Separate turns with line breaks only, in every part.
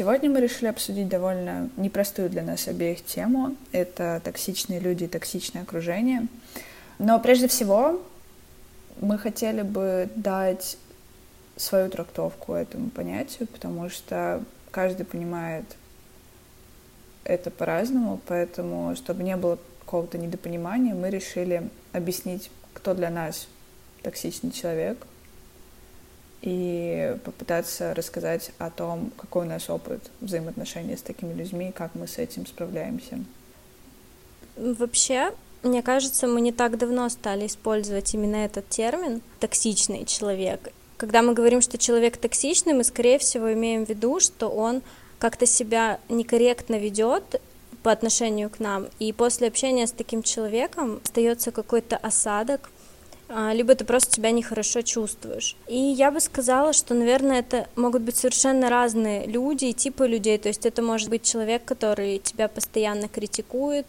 Сегодня мы решили обсудить довольно непростую для нас обеих тему. Это токсичные люди и токсичное окружение. Но прежде всего мы хотели бы дать свою трактовку этому понятию, потому что каждый понимает это по-разному, поэтому, чтобы не было какого-то недопонимания, мы решили объяснить, кто для нас токсичный человек, и попытаться рассказать о том, какой у нас опыт взаимоотношений с такими людьми, как мы с этим справляемся.
Вообще, мне кажется, мы не так давно стали использовать именно этот термин «токсичный человек». Когда мы говорим, что человек токсичный, мы, скорее всего, имеем в виду, что он как-то себя некорректно ведет по отношению к нам, и после общения с таким человеком остается какой-то осадок, а, либо ты просто себя нехорошо чувствуешь. И я бы сказала, что, наверное, это могут быть совершенно разные люди и типы людей. То есть это может быть человек, который тебя постоянно критикует,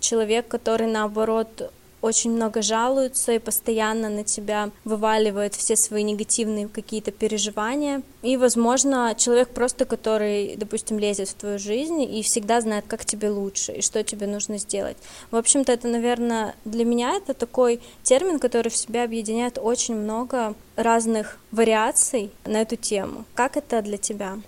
человек, который, наоборот, очень много жалуются и постоянно на тебя вываливают все свои негативные какие-то переживания. И, возможно, человек просто, который, допустим, лезет в твою жизнь и всегда знает, как тебе лучше и что тебе нужно сделать. В общем-то, это, наверное, для меня это такой термин, который в себя объединяет очень много разных вариаций на эту тему. Как это для тебя?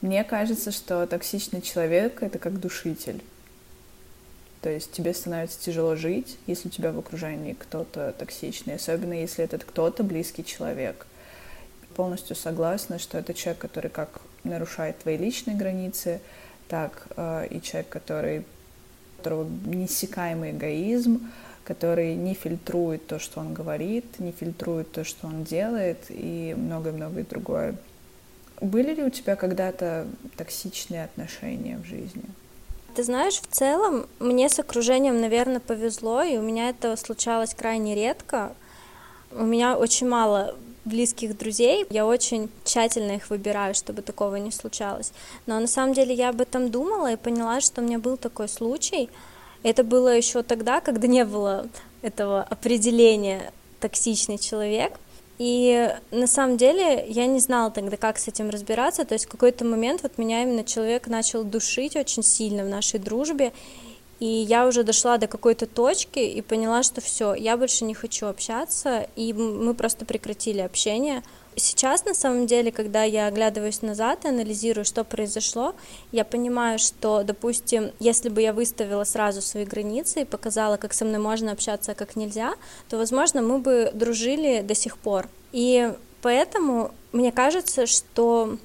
Мне кажется, что токсичный человек — это как душитель. То есть тебе становится тяжело жить, если у тебя в окружении кто-то токсичный, особенно если этот кто-то близкий человек. Полностью согласна, что это человек, который как нарушает твои личные границы, так э, и человек, который, у которого неиссякаемый эгоизм, который не фильтрует то, что он говорит, не фильтрует то, что он делает, и многое-многое другое. Были ли у тебя когда-то токсичные отношения в жизни?
Ты знаешь, в целом мне с окружением, наверное, повезло, и у меня это случалось крайне редко. У меня очень мало близких друзей, я очень тщательно их выбираю, чтобы такого не случалось. Но на самом деле я об этом думала и поняла, что у меня был такой случай. Это было еще тогда, когда не было этого определения токсичный человек. И на самом деле я не знала тогда, как с этим разбираться. То есть в какой-то момент вот меня именно человек начал душить очень сильно в нашей дружбе. И я уже дошла до какой-то точки и поняла, что все, я больше не хочу общаться, и мы просто прекратили общение. Сейчас, на самом деле, когда я оглядываюсь назад и анализирую, что произошло, я понимаю, что, допустим, если бы я выставила сразу свои границы и показала, как со мной можно общаться, а как нельзя, то, возможно, мы бы дружили до сих пор. И поэтому мне кажется, что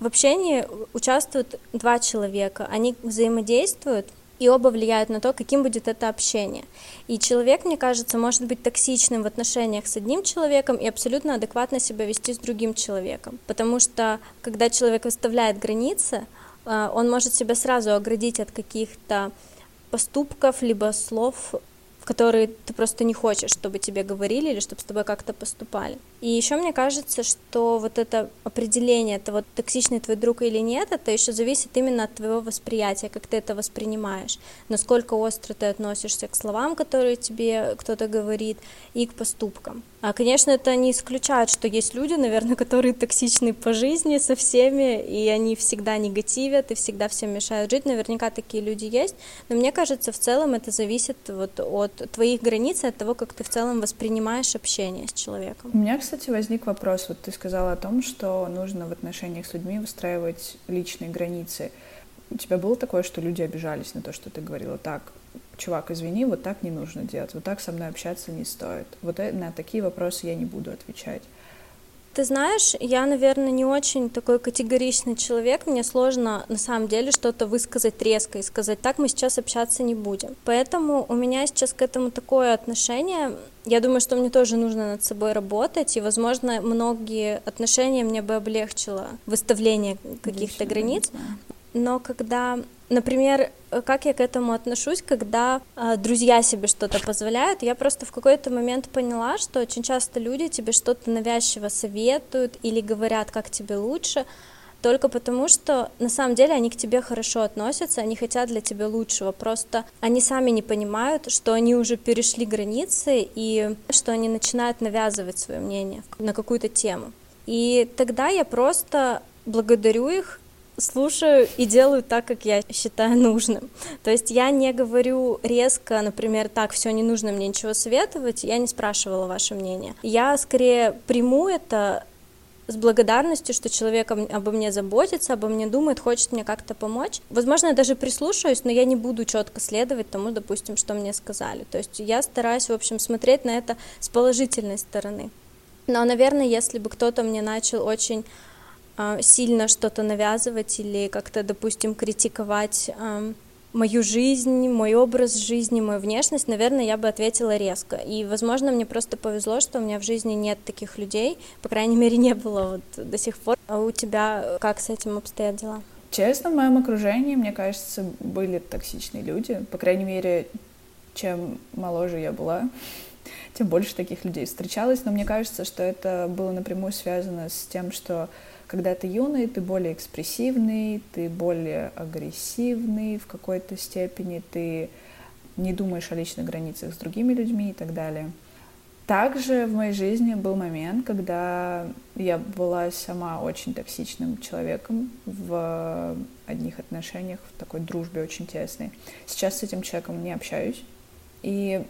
в общении участвуют два человека, они взаимодействуют, и оба влияют на то, каким будет это общение. И человек, мне кажется, может быть токсичным в отношениях с одним человеком и абсолютно адекватно себя вести с другим человеком. Потому что, когда человек выставляет границы, э, он может себя сразу оградить от каких-то поступков, либо слов, которые ты просто не хочешь, чтобы тебе говорили или чтобы с тобой как-то поступали. И еще мне кажется, что вот это определение, это вот токсичный твой друг или нет, это еще зависит именно от твоего восприятия, как ты это воспринимаешь, насколько остро ты относишься к словам, которые тебе кто-то говорит, и к поступкам. А, конечно, это не исключает, что есть люди, наверное, которые токсичны по жизни со всеми, и они всегда негативят, и всегда всем мешают жить. Наверняка такие люди есть. Но мне кажется, в целом это зависит вот от твоих границ, от того, как ты в целом воспринимаешь общение с человеком.
У меня, кстати, возник вопрос. Вот ты сказала о том, что нужно в отношениях с людьми выстраивать личные границы. У тебя было такое, что люди обижались на то, что ты говорила так, чувак, извини, вот так не нужно делать, вот так со мной общаться не стоит. Вот э, на такие вопросы я не буду отвечать.
Ты знаешь, я, наверное, не очень такой категоричный человек. Мне сложно на самом деле что-то высказать резко и сказать, так мы сейчас общаться не будем. Поэтому у меня сейчас к этому такое отношение. Я думаю, что мне тоже нужно над собой работать, и, возможно, многие отношения мне бы облегчило выставление каких-то границ. Но когда Например, как я к этому отношусь, когда э, друзья себе что-то позволяют, я просто в какой-то момент поняла, что очень часто люди тебе что-то навязчиво советуют или говорят, как тебе лучше, только потому, что на самом деле они к тебе хорошо относятся, они хотят для тебя лучшего, просто они сами не понимают, что они уже перешли границы и что они начинают навязывать свое мнение на какую-то тему. И тогда я просто благодарю их слушаю и делаю так, как я считаю нужным. То есть я не говорю резко, например, так, все, не нужно мне ничего советовать, я не спрашивала ваше мнение. Я скорее приму это с благодарностью, что человек обо мне заботится, обо мне думает, хочет мне как-то помочь. Возможно, я даже прислушаюсь, но я не буду четко следовать тому, допустим, что мне сказали. То есть я стараюсь, в общем, смотреть на это с положительной стороны. Но, наверное, если бы кто-то мне начал очень сильно что-то навязывать или как-то, допустим, критиковать э, мою жизнь, мой образ жизни, мою внешность, наверное, я бы ответила резко. И, возможно, мне просто повезло, что у меня в жизни нет таких людей, по крайней мере, не было вот до сих пор. А у тебя как с этим обстоят дела?
Честно, в моем окружении, мне кажется, были токсичные люди. По крайней мере, чем моложе я была, тем больше таких людей встречалось. Но мне кажется, что это было напрямую связано с тем, что когда ты юный, ты более экспрессивный, ты более агрессивный в какой-то степени, ты не думаешь о личных границах с другими людьми и так далее. Также в моей жизни был момент, когда я была сама очень токсичным человеком в одних отношениях, в такой дружбе очень тесной. Сейчас с этим человеком не общаюсь. И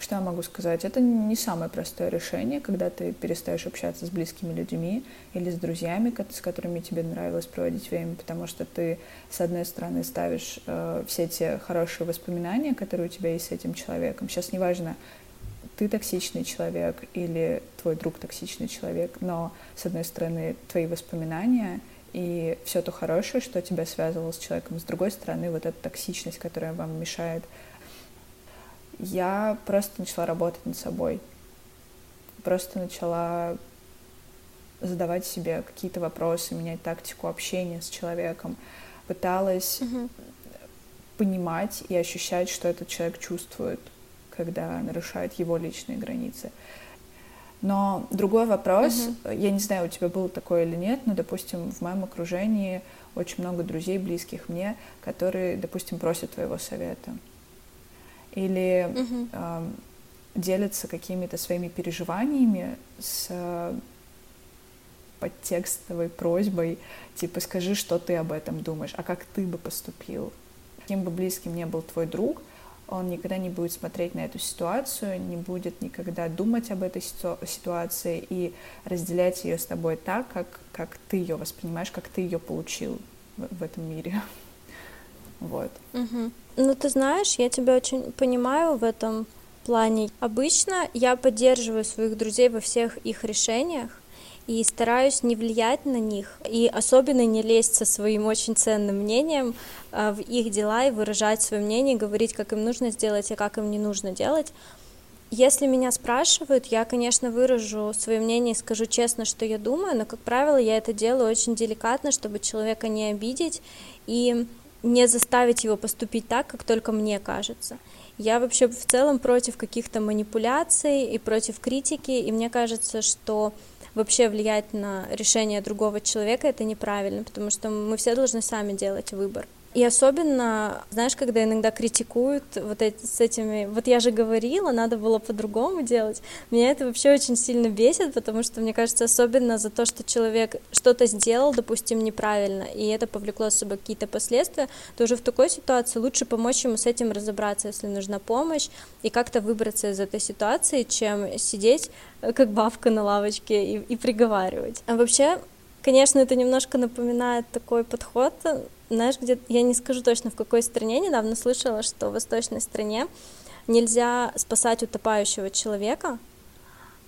что я могу сказать? Это не самое простое решение, когда ты перестаешь общаться с близкими людьми или с друзьями, с которыми тебе нравилось проводить время, потому что ты, с одной стороны, ставишь э, все те хорошие воспоминания, которые у тебя есть с этим человеком. Сейчас неважно, ты токсичный человек или твой друг токсичный человек, но, с одной стороны, твои воспоминания и все то хорошее, что тебя связывало с человеком, с другой стороны, вот эта токсичность, которая вам мешает я просто начала работать над собой. Просто начала задавать себе какие-то вопросы, менять тактику общения с человеком. Пыталась uh-huh. понимать и ощущать, что этот человек чувствует, когда нарушает его личные границы. Но другой вопрос, uh-huh. я не знаю, у тебя было такое или нет, но, допустим, в моем окружении очень много друзей, близких мне, которые, допустим, просят твоего совета или угу. э, делятся какими-то своими переживаниями с э, подтекстовой просьбой, типа скажи, что ты об этом думаешь, а как ты бы поступил. Каким бы близким не был твой друг, он никогда не будет смотреть на эту ситуацию, не будет никогда думать об этой ситуации и разделять ее с тобой так, как, как ты ее воспринимаешь, как ты ее получил в, в этом мире. Вот.
Угу. Ну, ты знаешь, я тебя очень понимаю в этом плане. Обычно я поддерживаю своих друзей во всех их решениях и стараюсь не влиять на них и особенно не лезть со своим очень ценным мнением а, в их дела и выражать свое мнение, говорить, как им нужно сделать и как им не нужно делать. Если меня спрашивают, я, конечно, выражу свое мнение и скажу честно, что я думаю, но, как правило, я это делаю очень деликатно, чтобы человека не обидеть и не заставить его поступить так, как только мне кажется. Я вообще в целом против каких-то манипуляций и против критики, и мне кажется, что вообще влиять на решение другого человека это неправильно, потому что мы все должны сами делать выбор. И особенно, знаешь, когда иногда критикуют вот эти, с этими, вот я же говорила, надо было по-другому делать, меня это вообще очень сильно бесит, потому что, мне кажется, особенно за то, что человек что-то сделал, допустим, неправильно, и это повлекло с собой какие-то последствия, то уже в такой ситуации лучше помочь ему с этим разобраться, если нужна помощь, и как-то выбраться из этой ситуации, чем сидеть э, как бабка на лавочке и, и приговаривать. А вообще, конечно, это немножко напоминает такой подход, знаешь, где я не скажу точно в какой стране, недавно слышала, что в восточной стране нельзя спасать утопающего человека,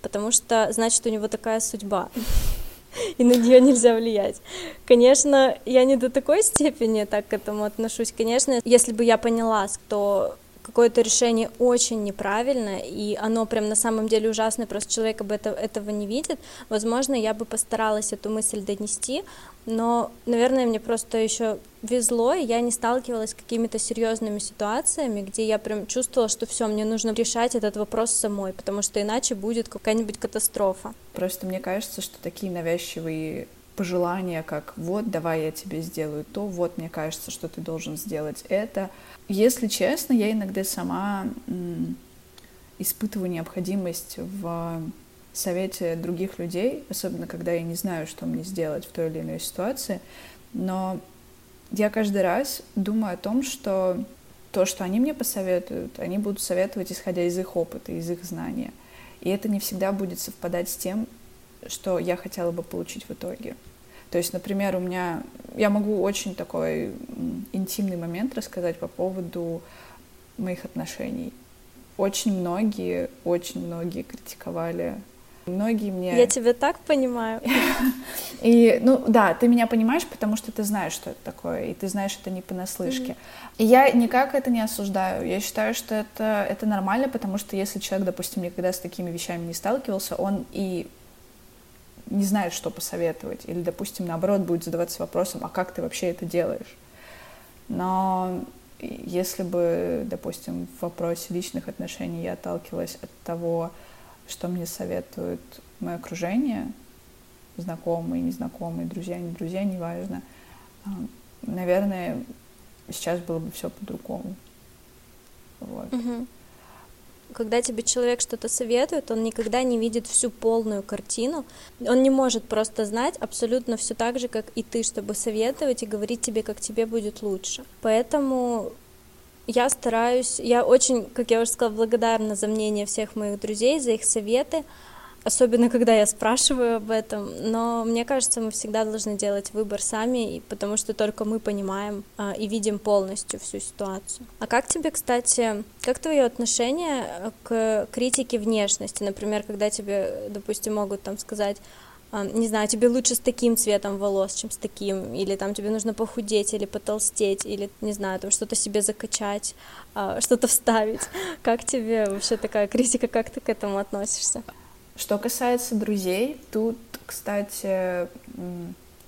потому что значит у него такая судьба и на нее нельзя влиять. Конечно, я не до такой степени так к этому отношусь. Конечно, если бы я поняла, что какое-то решение очень неправильное, и оно прям на самом деле ужасное, просто человек об этом, этого не видит, возможно, я бы постаралась эту мысль донести, но, наверное, мне просто еще везло, и я не сталкивалась с какими-то серьезными ситуациями, где я прям чувствовала, что все, мне нужно решать этот вопрос самой, потому что иначе будет какая-нибудь катастрофа.
Просто мне кажется, что такие навязчивые пожелания, как вот, давай я тебе сделаю то, вот, мне кажется, что ты должен сделать это. Если честно, я иногда сама испытываю необходимость в совете других людей, особенно когда я не знаю, что мне сделать в той или иной ситуации, но я каждый раз думаю о том, что то, что они мне посоветуют, они будут советовать, исходя из их опыта, из их знания. И это не всегда будет совпадать с тем, что я хотела бы получить в итоге. То есть, например, у меня... Я могу очень такой интимный момент рассказать по поводу моих отношений. Очень многие, очень многие критиковали Многие мне...
Я тебя так понимаю.
И, ну, да, ты меня понимаешь, потому что ты знаешь, что это такое, и ты знаешь это не понаслышке. Mm-hmm. И я никак это не осуждаю. Я считаю, что это, это нормально, потому что если человек, допустим, никогда с такими вещами не сталкивался, он и не знает, что посоветовать. Или, допустим, наоборот, будет задаваться вопросом, а как ты вообще это делаешь? Но если бы, допустим, в вопросе личных отношений я отталкивалась от того, что мне советует мое окружение, знакомые, незнакомые, друзья, не друзья, неважно. А, наверное, сейчас было бы все по-другому. Вот.
Угу. Когда тебе человек что-то советует, он никогда не видит всю полную картину. Он не может просто знать абсолютно все так же, как и ты, чтобы советовать и говорить тебе, как тебе будет лучше. Поэтому я стараюсь, я очень, как я уже сказала, благодарна за мнение всех моих друзей, за их советы, особенно когда я спрашиваю об этом, но мне кажется, мы всегда должны делать выбор сами, потому что только мы понимаем а, и видим полностью всю ситуацию. А как тебе, кстати, как твое отношение к критике внешности? Например, когда тебе, допустим, могут там сказать, не знаю, тебе лучше с таким цветом волос, чем с таким, или там тебе нужно похудеть или потолстеть, или, не знаю, там что-то себе закачать, а, что-то вставить. Как тебе вообще такая критика, как ты к этому относишься?
Что касается друзей, тут, кстати,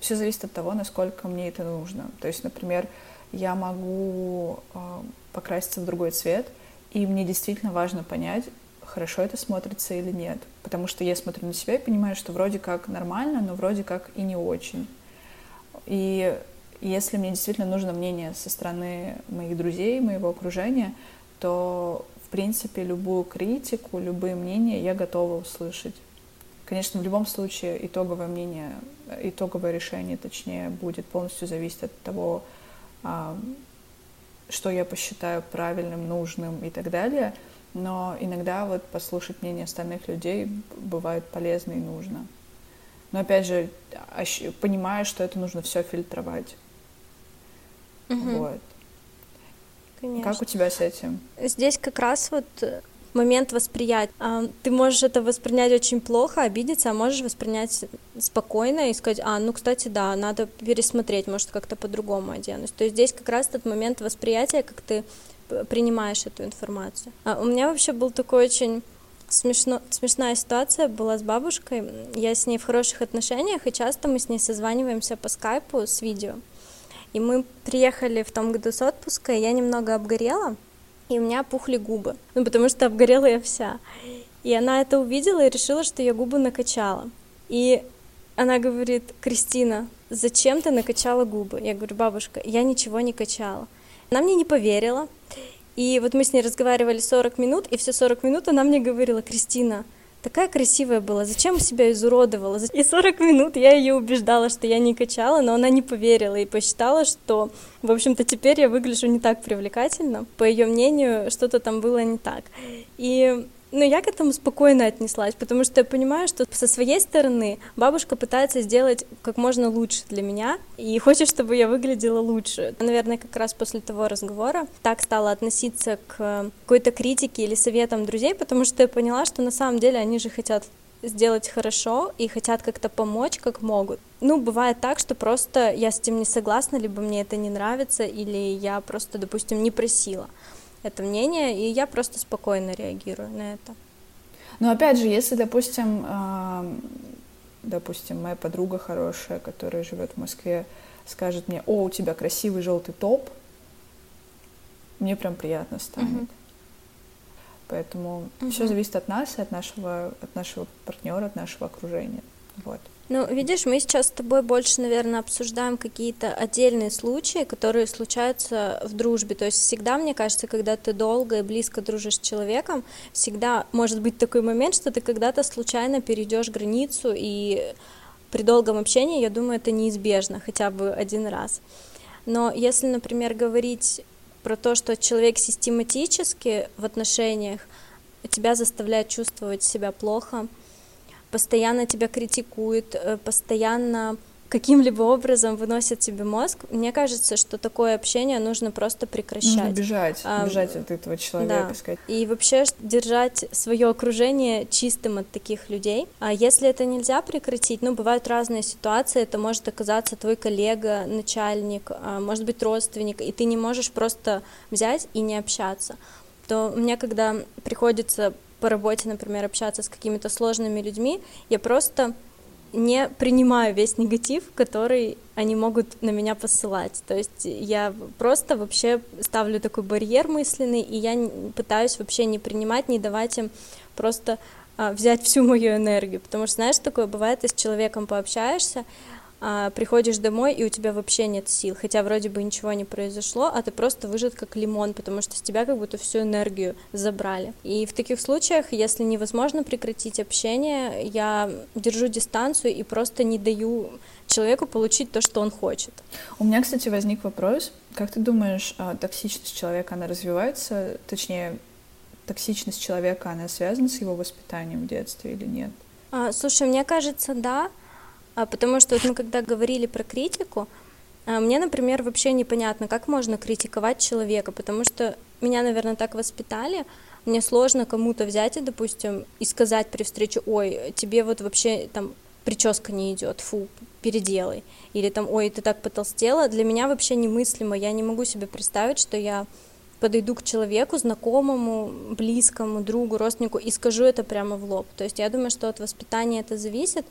все зависит от того, насколько мне это нужно. То есть, например, я могу а, покраситься в другой цвет, и мне действительно важно понять, хорошо это смотрится или нет. Потому что я смотрю на себя и понимаю, что вроде как нормально, но вроде как и не очень. И если мне действительно нужно мнение со стороны моих друзей, моего окружения, то, принципе, любую критику, любые мнения я готова услышать. Конечно, в любом случае итоговое мнение, итоговое решение, точнее, будет полностью зависеть от того, а, что я посчитаю правильным, нужным и так далее — но иногда вот послушать мнение остальных людей бывает полезно и нужно. Но опять же, понимаю, что это нужно все фильтровать. Угу. Вот. Конечно. Как у тебя с этим?
Здесь как раз вот момент восприятия. А, ты можешь это воспринять очень плохо, обидеться, а можешь воспринять спокойно и сказать, а, ну, кстати, да, надо пересмотреть, может, как-то по-другому оденусь. То есть здесь как раз тот момент восприятия, как ты принимаешь эту информацию. А у меня вообще был такой очень смешно, смешная ситуация была с бабушкой. Я с ней в хороших отношениях, и часто мы с ней созваниваемся по скайпу с видео. И мы приехали в том году с отпуска, и я немного обгорела, и у меня пухли губы. Ну, потому что обгорела я вся. И она это увидела и решила, что я губы накачала. И она говорит, Кристина, зачем ты накачала губы? Я говорю, бабушка, я ничего не качала. Она мне не поверила. И вот мы с ней разговаривали 40 минут, и все 40 минут она мне говорила, Кристина, такая красивая была, зачем себя изуродовала? И 40 минут я ее убеждала, что я не качала, но она не поверила и посчитала, что, в общем-то, теперь я выгляжу не так привлекательно. По ее мнению, что-то там было не так. И но я к этому спокойно отнеслась, потому что я понимаю, что со своей стороны бабушка пытается сделать как можно лучше для меня и хочет, чтобы я выглядела лучше. Наверное, как раз после того разговора так стала относиться к какой-то критике или советам друзей, потому что я поняла, что на самом деле они же хотят сделать хорошо и хотят как-то помочь, как могут. Ну, бывает так, что просто я с этим не согласна, либо мне это не нравится, или я просто, допустим, не просила это мнение, и я просто спокойно реагирую на это.
Но опять же, если, допустим, э, допустим, моя подруга хорошая, которая живет в Москве, скажет мне, о, у тебя красивый желтый топ, мне прям приятно станет. Uh-huh. Поэтому uh-huh. все зависит от нас и от нашего, от нашего партнера, от нашего окружения. Вот.
Ну, видишь, мы сейчас с тобой больше, наверное, обсуждаем какие-то отдельные случаи, которые случаются в дружбе. То есть всегда, мне кажется, когда ты долго и близко дружишь с человеком, всегда может быть такой момент, что ты когда-то случайно перейдешь границу, и при долгом общении, я думаю, это неизбежно хотя бы один раз. Но если, например, говорить про то, что человек систематически в отношениях тебя заставляет чувствовать себя плохо, постоянно тебя критикует, э, постоянно каким-либо образом выносит тебе мозг, мне кажется, что такое общение нужно просто прекращать. Нужно
бежать, а, бежать от этого человека. Да. Сказать.
И вообще держать свое окружение чистым от таких людей. А если это нельзя прекратить, ну, бывают разные ситуации, это может оказаться твой коллега, начальник, а, может быть, родственник, и ты не можешь просто взять и не общаться то мне, когда приходится по работе, например, общаться с какими-то сложными людьми, я просто не принимаю весь негатив, который они могут на меня посылать. То есть я просто вообще ставлю такой барьер мысленный, и я пытаюсь вообще не принимать, не давать им просто а, взять всю мою энергию. Потому что, знаешь, такое бывает, ты с человеком пообщаешься, а, приходишь домой, и у тебя вообще нет сил, хотя вроде бы ничего не произошло, а ты просто выжат как лимон, потому что с тебя как будто всю энергию забрали. И в таких случаях, если невозможно прекратить общение, я держу дистанцию и просто не даю человеку получить то, что он хочет.
У меня, кстати, возник вопрос. Как ты думаешь, а, токсичность человека, она развивается, точнее, токсичность человека, она связана с его воспитанием в детстве или нет?
А, слушай, мне кажется, да, потому что вот мы когда говорили про критику, а, мне, например, вообще непонятно, как можно критиковать человека, потому что меня, наверное, так воспитали, мне сложно кому-то взять и, допустим, и сказать при встрече, ой, тебе вот вообще там прическа не идет, фу, переделай. Или там, ой, ты так потолстела. Для меня вообще немыслимо. Я не могу себе представить, что я подойду к человеку, знакомому, близкому, другу, родственнику и скажу это прямо в лоб. То есть я думаю, что от воспитания это зависит,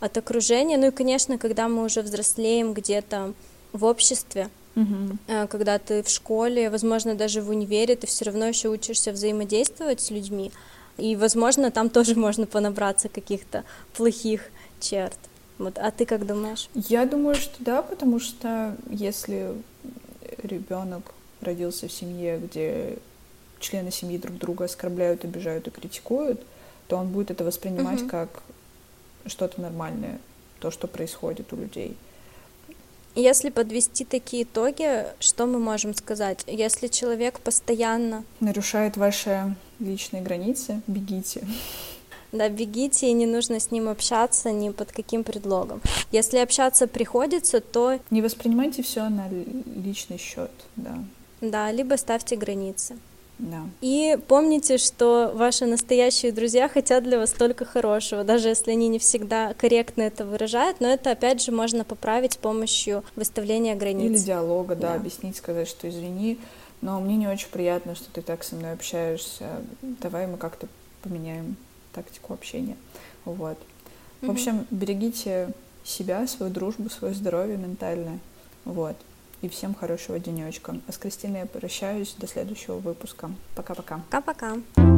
от окружения. Ну и, конечно, когда мы уже взрослеем где-то в обществе,
угу.
когда ты в школе, возможно, даже в универе, ты все равно еще учишься взаимодействовать с людьми. И, возможно, там тоже можно понабраться каких-то плохих черт. Вот, а ты как думаешь?
Я думаю, что да, потому что если ребенок родился в семье, где члены семьи друг друга оскорбляют, обижают и критикуют, то он будет это воспринимать угу. как что-то нормальное, то, что происходит у людей.
Если подвести такие итоги, что мы можем сказать? Если человек постоянно
нарушает ваши личные границы, бегите.
Да, бегите, и не нужно с ним общаться ни под каким предлогом. Если общаться приходится, то...
Не воспринимайте все на личный счет, да.
Да, либо ставьте границы.
Да.
И помните, что ваши настоящие друзья хотят для вас только хорошего, даже если они не всегда корректно это выражают, но это опять же можно поправить с помощью выставления границ.
Или диалога, да, да. объяснить, сказать, что извини, но мне не очень приятно, что ты так со мной общаешься. Давай мы как-то поменяем тактику общения. Вот. В общем, берегите себя, свою дружбу, свое здоровье ментальное. Вот и всем хорошего денечка. А с Кристиной я прощаюсь до следующего выпуска. Пока-пока.
Пока-пока.